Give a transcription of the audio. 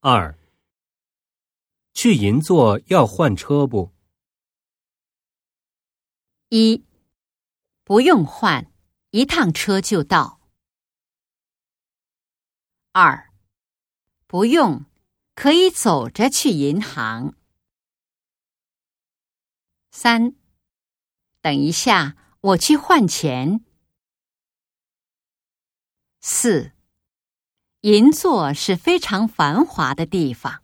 二，去银座要换车不？一，不用换，一趟车就到。二，不用，可以走着去银行。三，等一下，我去换钱。四，银座是非常繁华的地方。